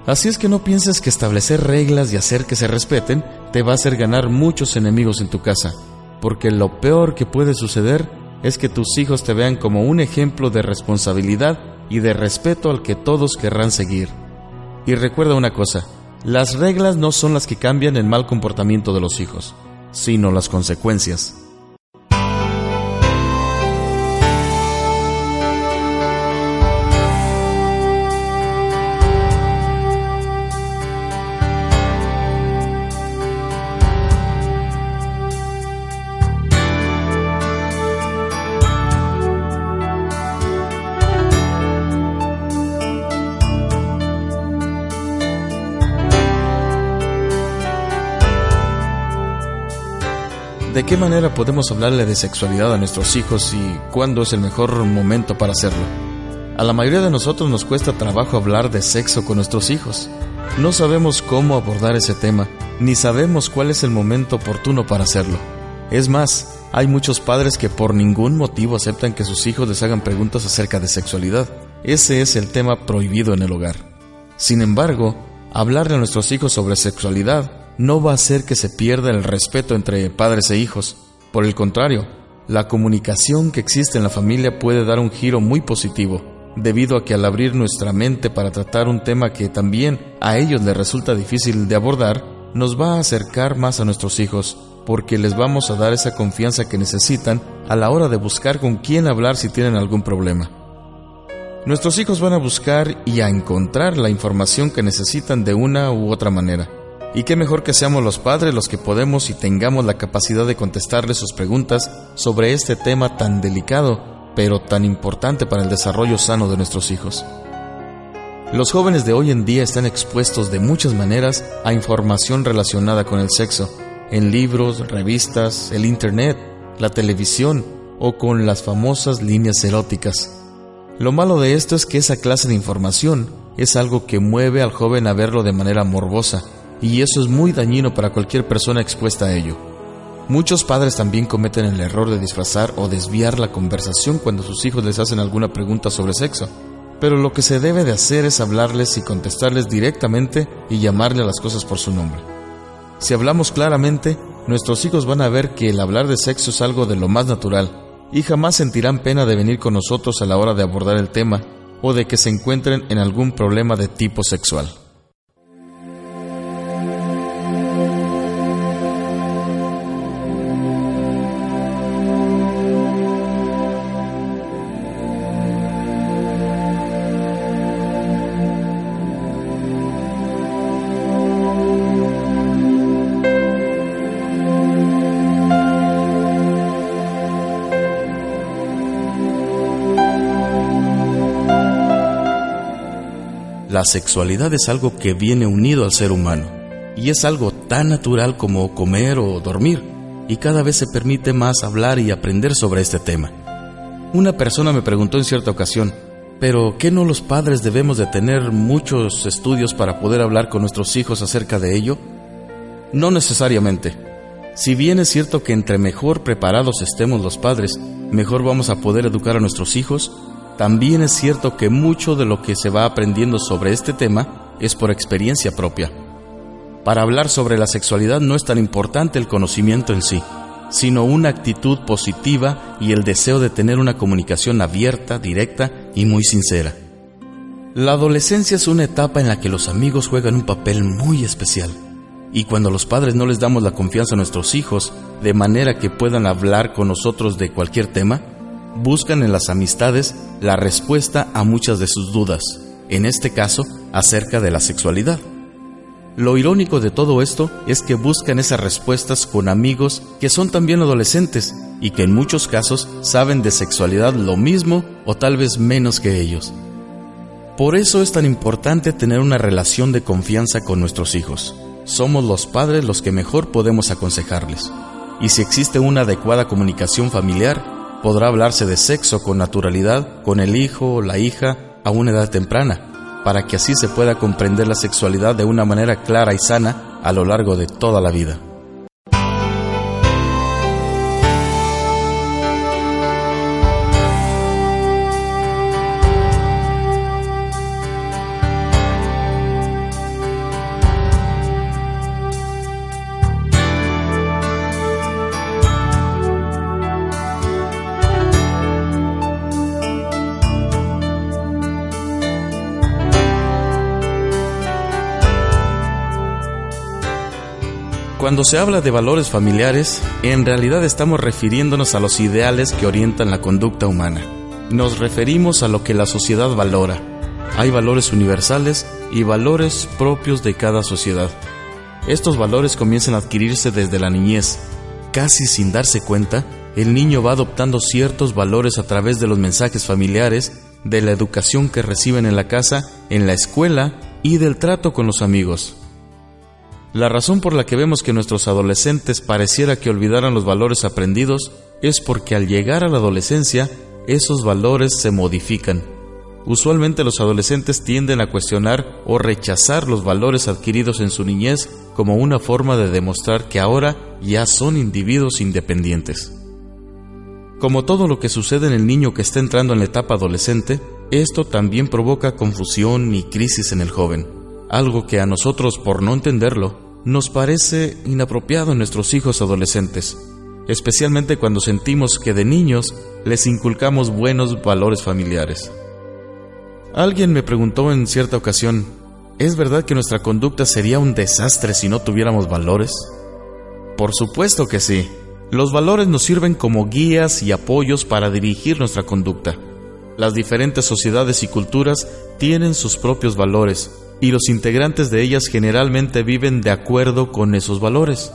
Así es que no pienses que establecer reglas y hacer que se respeten te va a hacer ganar muchos enemigos en tu casa, porque lo peor que puede suceder es que tus hijos te vean como un ejemplo de responsabilidad y de respeto al que todos querrán seguir. Y recuerda una cosa, las reglas no son las que cambian el mal comportamiento de los hijos, sino las consecuencias. ¿De qué manera podemos hablarle de sexualidad a nuestros hijos y cuándo es el mejor momento para hacerlo? A la mayoría de nosotros nos cuesta trabajo hablar de sexo con nuestros hijos. No sabemos cómo abordar ese tema, ni sabemos cuál es el momento oportuno para hacerlo. Es más, hay muchos padres que por ningún motivo aceptan que sus hijos les hagan preguntas acerca de sexualidad. Ese es el tema prohibido en el hogar. Sin embargo, hablarle a nuestros hijos sobre sexualidad no va a hacer que se pierda el respeto entre padres e hijos. Por el contrario, la comunicación que existe en la familia puede dar un giro muy positivo, debido a que al abrir nuestra mente para tratar un tema que también a ellos les resulta difícil de abordar, nos va a acercar más a nuestros hijos, porque les vamos a dar esa confianza que necesitan a la hora de buscar con quién hablar si tienen algún problema. Nuestros hijos van a buscar y a encontrar la información que necesitan de una u otra manera. Y qué mejor que seamos los padres los que podemos y tengamos la capacidad de contestarles sus preguntas sobre este tema tan delicado, pero tan importante para el desarrollo sano de nuestros hijos. Los jóvenes de hoy en día están expuestos de muchas maneras a información relacionada con el sexo, en libros, revistas, el Internet, la televisión o con las famosas líneas eróticas. Lo malo de esto es que esa clase de información es algo que mueve al joven a verlo de manera morbosa y eso es muy dañino para cualquier persona expuesta a ello. Muchos padres también cometen el error de disfrazar o desviar la conversación cuando sus hijos les hacen alguna pregunta sobre sexo, pero lo que se debe de hacer es hablarles y contestarles directamente y llamarle a las cosas por su nombre. Si hablamos claramente, nuestros hijos van a ver que el hablar de sexo es algo de lo más natural y jamás sentirán pena de venir con nosotros a la hora de abordar el tema o de que se encuentren en algún problema de tipo sexual. Sexualidad es algo que viene unido al ser humano y es algo tan natural como comer o dormir y cada vez se permite más hablar y aprender sobre este tema. Una persona me preguntó en cierta ocasión, pero ¿qué no los padres debemos de tener muchos estudios para poder hablar con nuestros hijos acerca de ello? No necesariamente. Si bien es cierto que entre mejor preparados estemos los padres, mejor vamos a poder educar a nuestros hijos, también es cierto que mucho de lo que se va aprendiendo sobre este tema es por experiencia propia. Para hablar sobre la sexualidad no es tan importante el conocimiento en sí, sino una actitud positiva y el deseo de tener una comunicación abierta, directa y muy sincera. La adolescencia es una etapa en la que los amigos juegan un papel muy especial. Y cuando los padres no les damos la confianza a nuestros hijos, de manera que puedan hablar con nosotros de cualquier tema, buscan en las amistades la respuesta a muchas de sus dudas, en este caso acerca de la sexualidad. Lo irónico de todo esto es que buscan esas respuestas con amigos que son también adolescentes y que en muchos casos saben de sexualidad lo mismo o tal vez menos que ellos. Por eso es tan importante tener una relación de confianza con nuestros hijos somos los padres los que mejor podemos aconsejarles. Y si existe una adecuada comunicación familiar, podrá hablarse de sexo con naturalidad con el hijo o la hija a una edad temprana, para que así se pueda comprender la sexualidad de una manera clara y sana a lo largo de toda la vida. Cuando se habla de valores familiares, en realidad estamos refiriéndonos a los ideales que orientan la conducta humana. Nos referimos a lo que la sociedad valora. Hay valores universales y valores propios de cada sociedad. Estos valores comienzan a adquirirse desde la niñez. Casi sin darse cuenta, el niño va adoptando ciertos valores a través de los mensajes familiares, de la educación que reciben en la casa, en la escuela y del trato con los amigos. La razón por la que vemos que nuestros adolescentes pareciera que olvidaran los valores aprendidos es porque al llegar a la adolescencia, esos valores se modifican. Usualmente los adolescentes tienden a cuestionar o rechazar los valores adquiridos en su niñez como una forma de demostrar que ahora ya son individuos independientes. Como todo lo que sucede en el niño que está entrando en la etapa adolescente, esto también provoca confusión y crisis en el joven, algo que a nosotros, por no entenderlo, nos parece inapropiado en nuestros hijos adolescentes, especialmente cuando sentimos que de niños les inculcamos buenos valores familiares. Alguien me preguntó en cierta ocasión, ¿es verdad que nuestra conducta sería un desastre si no tuviéramos valores? Por supuesto que sí. Los valores nos sirven como guías y apoyos para dirigir nuestra conducta. Las diferentes sociedades y culturas tienen sus propios valores y los integrantes de ellas generalmente viven de acuerdo con esos valores.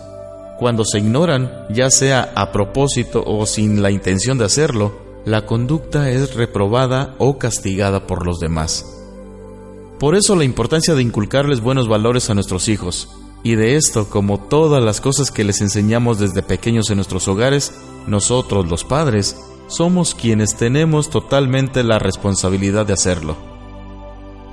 Cuando se ignoran, ya sea a propósito o sin la intención de hacerlo, la conducta es reprobada o castigada por los demás. Por eso la importancia de inculcarles buenos valores a nuestros hijos, y de esto, como todas las cosas que les enseñamos desde pequeños en nuestros hogares, nosotros los padres somos quienes tenemos totalmente la responsabilidad de hacerlo.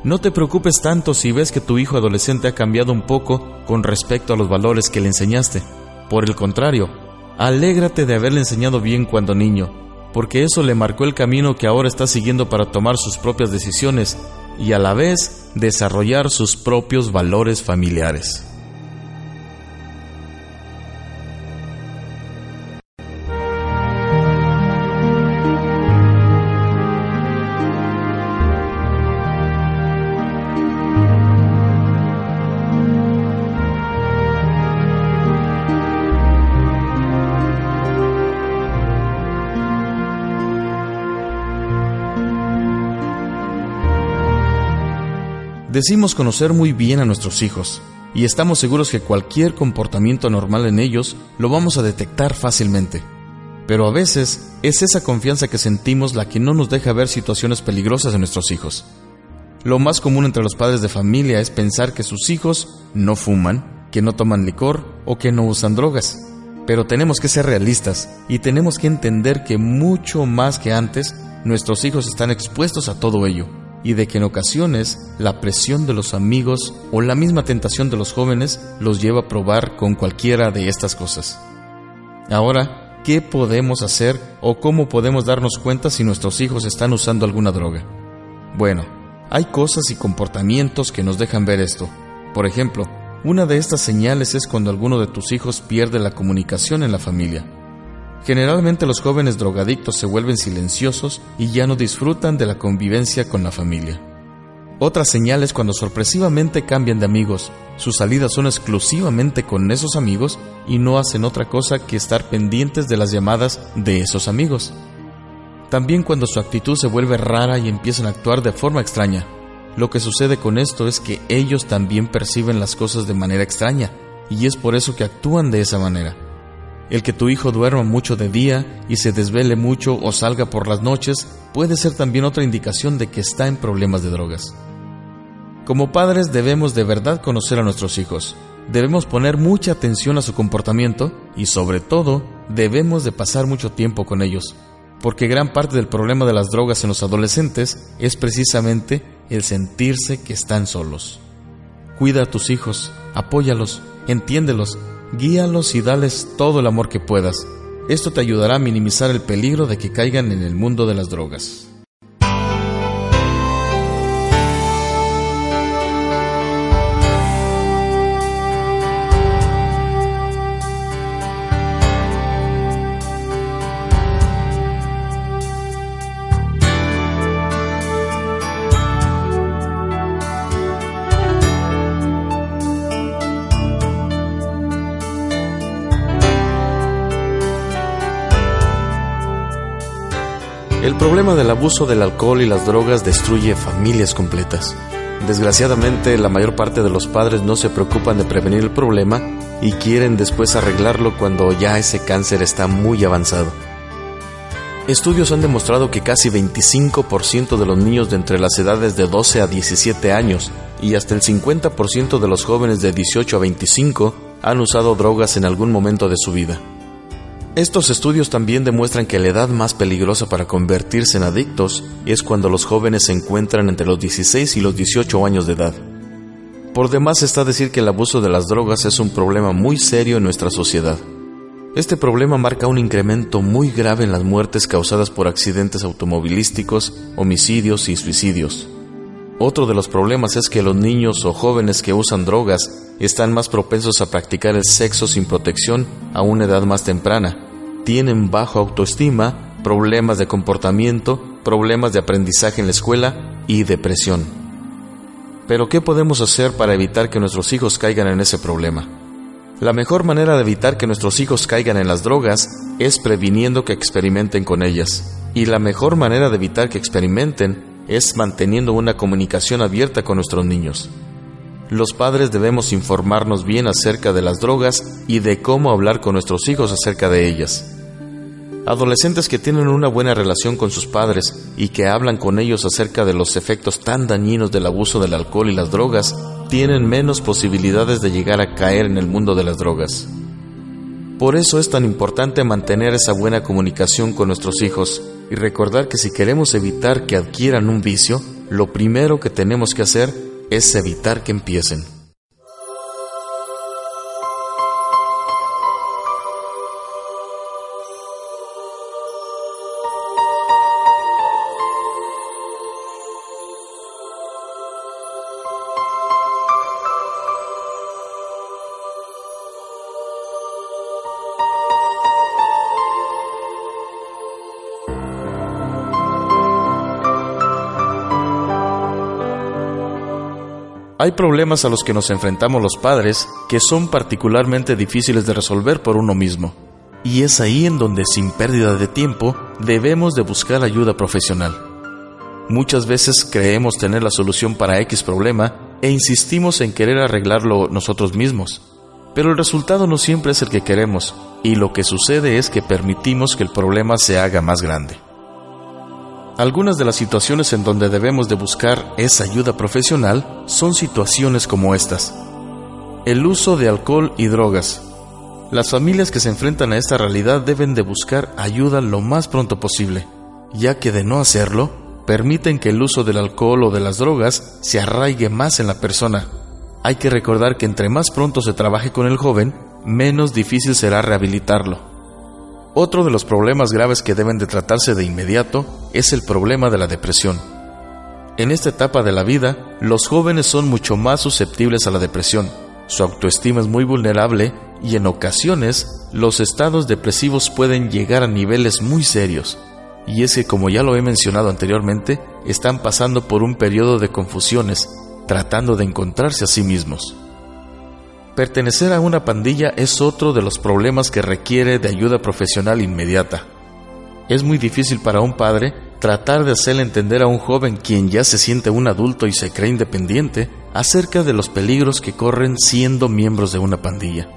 No te preocupes tanto si ves que tu hijo adolescente ha cambiado un poco con respecto a los valores que le enseñaste. Por el contrario, alégrate de haberle enseñado bien cuando niño, porque eso le marcó el camino que ahora está siguiendo para tomar sus propias decisiones y a la vez desarrollar sus propios valores familiares. Decimos conocer muy bien a nuestros hijos y estamos seguros que cualquier comportamiento normal en ellos lo vamos a detectar fácilmente. Pero a veces es esa confianza que sentimos la que no nos deja ver situaciones peligrosas en nuestros hijos. Lo más común entre los padres de familia es pensar que sus hijos no fuman, que no toman licor o que no usan drogas. Pero tenemos que ser realistas y tenemos que entender que mucho más que antes, nuestros hijos están expuestos a todo ello y de que en ocasiones la presión de los amigos o la misma tentación de los jóvenes los lleva a probar con cualquiera de estas cosas. Ahora, ¿qué podemos hacer o cómo podemos darnos cuenta si nuestros hijos están usando alguna droga? Bueno, hay cosas y comportamientos que nos dejan ver esto. Por ejemplo, una de estas señales es cuando alguno de tus hijos pierde la comunicación en la familia. Generalmente los jóvenes drogadictos se vuelven silenciosos y ya no disfrutan de la convivencia con la familia. Otra señal es cuando sorpresivamente cambian de amigos. Sus salidas son exclusivamente con esos amigos y no hacen otra cosa que estar pendientes de las llamadas de esos amigos. También cuando su actitud se vuelve rara y empiezan a actuar de forma extraña. Lo que sucede con esto es que ellos también perciben las cosas de manera extraña y es por eso que actúan de esa manera. El que tu hijo duerma mucho de día y se desvele mucho o salga por las noches puede ser también otra indicación de que está en problemas de drogas. Como padres debemos de verdad conocer a nuestros hijos. Debemos poner mucha atención a su comportamiento y sobre todo debemos de pasar mucho tiempo con ellos, porque gran parte del problema de las drogas en los adolescentes es precisamente el sentirse que están solos. Cuida a tus hijos, apóyalos, entiéndelos guíalos y dales todo el amor que puedas. Esto te ayudará a minimizar el peligro de que caigan en el mundo de las drogas. El problema del abuso del alcohol y las drogas destruye familias completas. Desgraciadamente, la mayor parte de los padres no se preocupan de prevenir el problema y quieren después arreglarlo cuando ya ese cáncer está muy avanzado. Estudios han demostrado que casi 25% de los niños de entre las edades de 12 a 17 años y hasta el 50% de los jóvenes de 18 a 25 han usado drogas en algún momento de su vida. Estos estudios también demuestran que la edad más peligrosa para convertirse en adictos es cuando los jóvenes se encuentran entre los 16 y los 18 años de edad. Por demás está decir que el abuso de las drogas es un problema muy serio en nuestra sociedad. Este problema marca un incremento muy grave en las muertes causadas por accidentes automovilísticos, homicidios y suicidios. Otro de los problemas es que los niños o jóvenes que usan drogas están más propensos a practicar el sexo sin protección a una edad más temprana, tienen bajo autoestima, problemas de comportamiento, problemas de aprendizaje en la escuela y depresión. Pero ¿qué podemos hacer para evitar que nuestros hijos caigan en ese problema? La mejor manera de evitar que nuestros hijos caigan en las drogas es previniendo que experimenten con ellas. Y la mejor manera de evitar que experimenten es manteniendo una comunicación abierta con nuestros niños. Los padres debemos informarnos bien acerca de las drogas y de cómo hablar con nuestros hijos acerca de ellas. Adolescentes que tienen una buena relación con sus padres y que hablan con ellos acerca de los efectos tan dañinos del abuso del alcohol y las drogas, tienen menos posibilidades de llegar a caer en el mundo de las drogas. Por eso es tan importante mantener esa buena comunicación con nuestros hijos y recordar que si queremos evitar que adquieran un vicio, lo primero que tenemos que hacer es evitar que empiecen. Hay problemas a los que nos enfrentamos los padres que son particularmente difíciles de resolver por uno mismo. Y es ahí en donde sin pérdida de tiempo debemos de buscar ayuda profesional. Muchas veces creemos tener la solución para X problema e insistimos en querer arreglarlo nosotros mismos. Pero el resultado no siempre es el que queremos y lo que sucede es que permitimos que el problema se haga más grande. Algunas de las situaciones en donde debemos de buscar esa ayuda profesional son situaciones como estas. El uso de alcohol y drogas. Las familias que se enfrentan a esta realidad deben de buscar ayuda lo más pronto posible, ya que de no hacerlo, permiten que el uso del alcohol o de las drogas se arraigue más en la persona. Hay que recordar que entre más pronto se trabaje con el joven, menos difícil será rehabilitarlo. Otro de los problemas graves que deben de tratarse de inmediato es el problema de la depresión. En esta etapa de la vida, los jóvenes son mucho más susceptibles a la depresión. Su autoestima es muy vulnerable y en ocasiones los estados depresivos pueden llegar a niveles muy serios. Y es que, como ya lo he mencionado anteriormente, están pasando por un periodo de confusiones, tratando de encontrarse a sí mismos. Pertenecer a una pandilla es otro de los problemas que requiere de ayuda profesional inmediata. Es muy difícil para un padre tratar de hacerle entender a un joven quien ya se siente un adulto y se cree independiente acerca de los peligros que corren siendo miembros de una pandilla.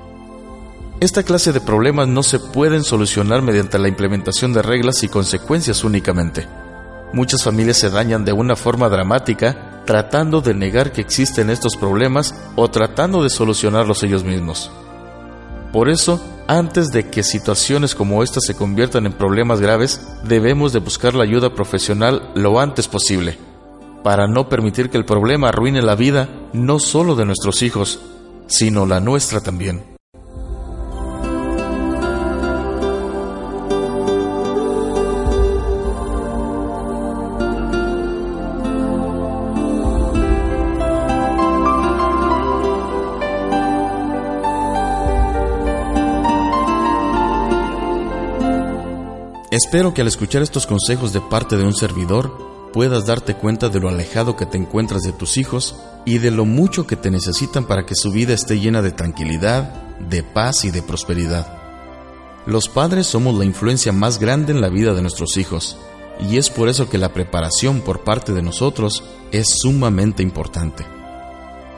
Esta clase de problemas no se pueden solucionar mediante la implementación de reglas y consecuencias únicamente. Muchas familias se dañan de una forma dramática tratando de negar que existen estos problemas o tratando de solucionarlos ellos mismos. Por eso, antes de que situaciones como esta se conviertan en problemas graves, debemos de buscar la ayuda profesional lo antes posible, para no permitir que el problema arruine la vida no solo de nuestros hijos, sino la nuestra también. Espero que al escuchar estos consejos de parte de un servidor puedas darte cuenta de lo alejado que te encuentras de tus hijos y de lo mucho que te necesitan para que su vida esté llena de tranquilidad, de paz y de prosperidad. Los padres somos la influencia más grande en la vida de nuestros hijos y es por eso que la preparación por parte de nosotros es sumamente importante.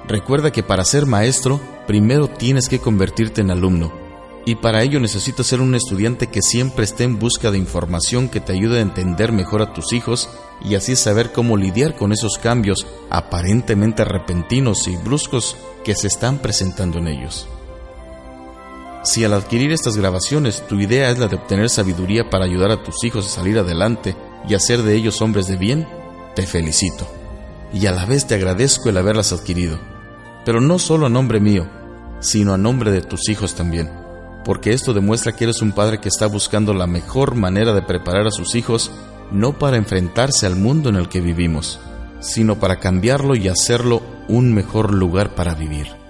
Recuerda que para ser maestro, primero tienes que convertirte en alumno y para ello necesitas ser un estudiante que siempre esté en busca de información que te ayude a entender mejor a tus hijos y así saber cómo lidiar con esos cambios aparentemente repentinos y bruscos que se están presentando en ellos. Si al adquirir estas grabaciones tu idea es la de obtener sabiduría para ayudar a tus hijos a salir adelante y hacer de ellos hombres de bien, te felicito. Y a la vez te agradezco el haberlas adquirido. Pero no solo a nombre mío, sino a nombre de tus hijos también porque esto demuestra que eres un padre que está buscando la mejor manera de preparar a sus hijos no para enfrentarse al mundo en el que vivimos, sino para cambiarlo y hacerlo un mejor lugar para vivir.